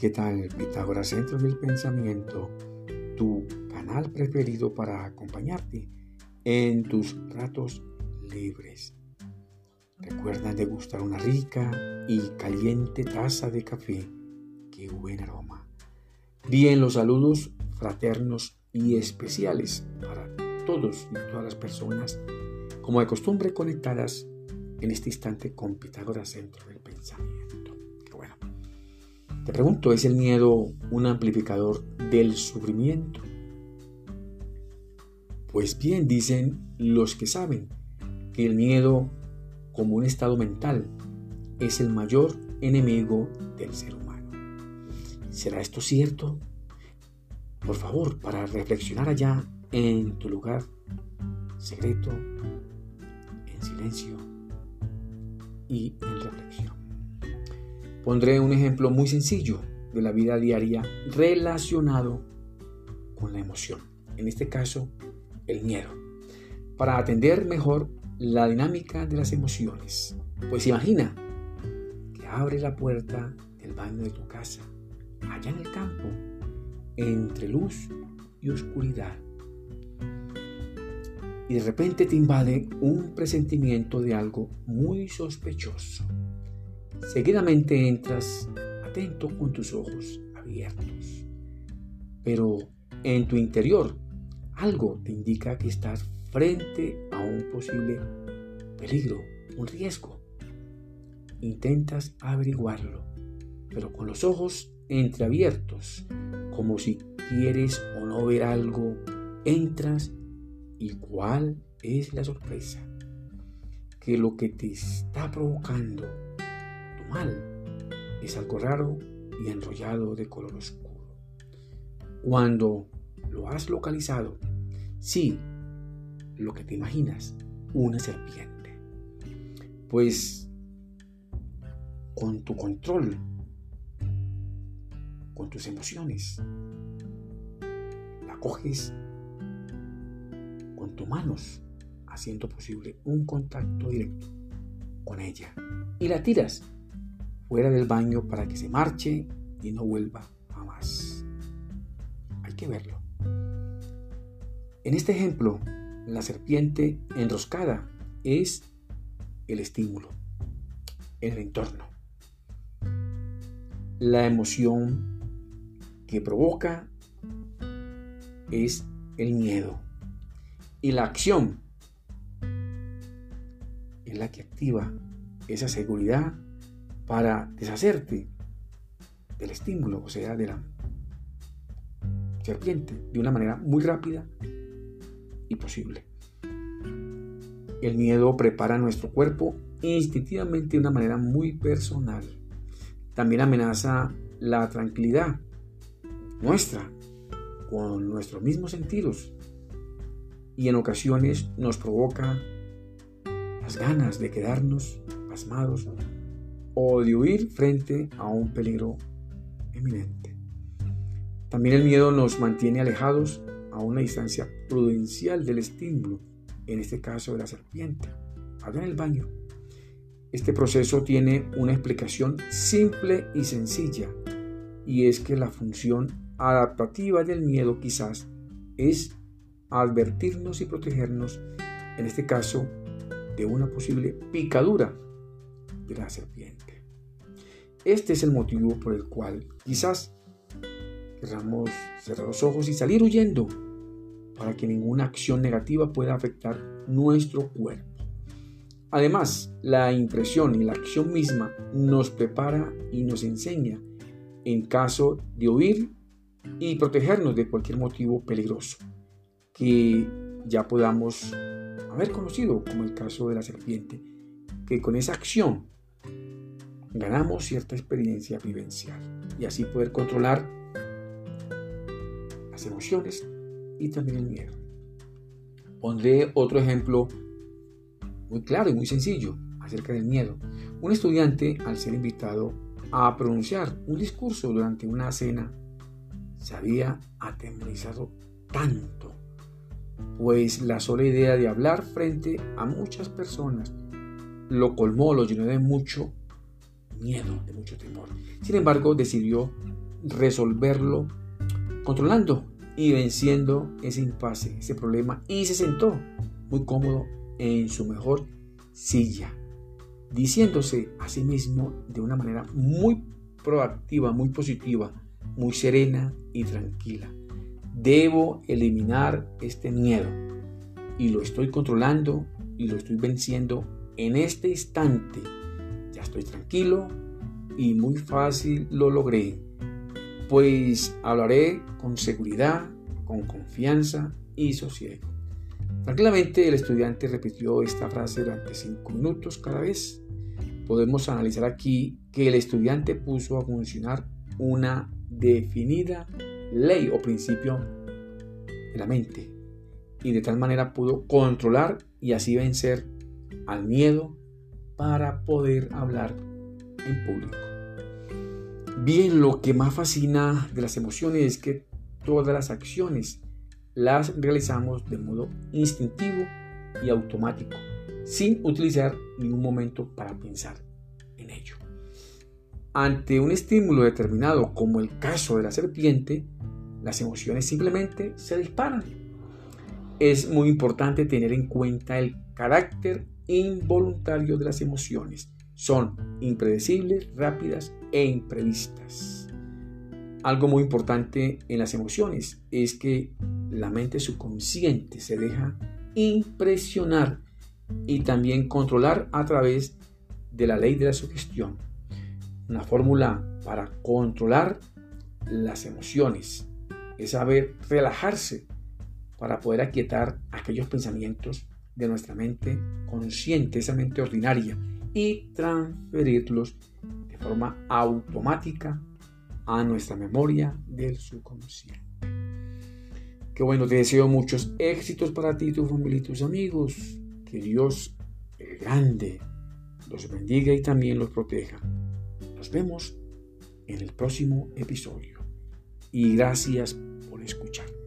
¿Qué tal Pitágoras Centro del Pensamiento? Tu canal preferido para acompañarte en tus ratos libres. Recuerda degustar una rica y caliente taza de café. ¡Qué buen aroma! Bien, los saludos fraternos y especiales para todos y todas las personas, como de costumbre conectadas en este instante con Pitágoras Centro del Pensamiento. Pregunto, ¿es el miedo un amplificador del sufrimiento? Pues bien, dicen los que saben que el miedo como un estado mental es el mayor enemigo del ser humano. ¿Será esto cierto? Por favor, para reflexionar allá en tu lugar secreto, en silencio y en reflexión. Pondré un ejemplo muy sencillo de la vida diaria relacionado con la emoción. En este caso, el miedo. Para atender mejor la dinámica de las emociones. Pues imagina que abre la puerta del baño de tu casa, allá en el campo, entre luz y oscuridad. Y de repente te invade un presentimiento de algo muy sospechoso. Seguidamente entras atento con tus ojos abiertos. Pero en tu interior algo te indica que estás frente a un posible peligro, un riesgo. Intentas averiguarlo, pero con los ojos entreabiertos, como si quieres o no ver algo, entras y cuál es la sorpresa. Que lo que te está provocando es algo raro y enrollado de color oscuro. Cuando lo has localizado, sí, lo que te imaginas, una serpiente. Pues con tu control, con tus emociones, la coges con tus manos, haciendo posible un contacto directo con ella y la tiras fuera del baño para que se marche y no vuelva jamás. Hay que verlo. En este ejemplo, la serpiente enroscada es el estímulo, el entorno. La emoción que provoca es el miedo. Y la acción es la que activa esa seguridad para deshacerte del estímulo, o sea, de la serpiente, de una manera muy rápida y posible. El miedo prepara nuestro cuerpo instintivamente de una manera muy personal. También amenaza la tranquilidad nuestra con nuestros mismos sentidos y en ocasiones nos provoca las ganas de quedarnos pasmados o de huir frente a un peligro eminente. También el miedo nos mantiene alejados a una distancia prudencial del estímulo, en este caso de la serpiente. Hagan el baño. Este proceso tiene una explicación simple y sencilla, y es que la función adaptativa del miedo quizás es advertirnos y protegernos, en este caso, de una posible picadura de la serpiente. Este es el motivo por el cual quizás queramos cerrar los ojos y salir huyendo para que ninguna acción negativa pueda afectar nuestro cuerpo. Además, la impresión y la acción misma nos prepara y nos enseña en caso de huir y protegernos de cualquier motivo peligroso que ya podamos haber conocido, como el caso de la serpiente, que con esa acción ganamos cierta experiencia vivencial y así poder controlar las emociones y también el miedo. Pondré otro ejemplo muy claro y muy sencillo acerca del miedo. Un estudiante, al ser invitado a pronunciar un discurso durante una cena, se había atemorizado tanto, pues la sola idea de hablar frente a muchas personas lo colmó, lo llenó de mucho miedo, de mucho temor. Sin embargo, decidió resolverlo controlando y venciendo ese impasse, ese problema, y se sentó muy cómodo en su mejor silla, diciéndose a sí mismo de una manera muy proactiva, muy positiva, muy serena y tranquila. Debo eliminar este miedo y lo estoy controlando y lo estoy venciendo en este instante. Ya estoy tranquilo y muy fácil lo logré, pues hablaré con seguridad, con confianza y sosiego. Tranquilamente el estudiante repitió esta frase durante cinco minutos cada vez. Podemos analizar aquí que el estudiante puso a funcionar una definida ley o principio de la mente y de tal manera pudo controlar y así vencer al miedo para poder hablar en público. Bien, lo que más fascina de las emociones es que todas las acciones las realizamos de modo instintivo y automático, sin utilizar ningún momento para pensar en ello. Ante un estímulo determinado, como el caso de la serpiente, las emociones simplemente se disparan. Es muy importante tener en cuenta el carácter involuntario de las emociones. Son impredecibles, rápidas e imprevistas. Algo muy importante en las emociones es que la mente subconsciente se deja impresionar y también controlar a través de la ley de la sugestión. Una fórmula para controlar las emociones es saber relajarse para poder aquietar aquellos pensamientos de nuestra mente consciente, esa mente ordinaria, y transferirlos de forma automática a nuestra memoria del subconsciente. Qué bueno, te deseo muchos éxitos para ti, tu familia y tus amigos. Que Dios, el grande, los bendiga y también los proteja. Nos vemos en el próximo episodio. Y gracias por escuchar.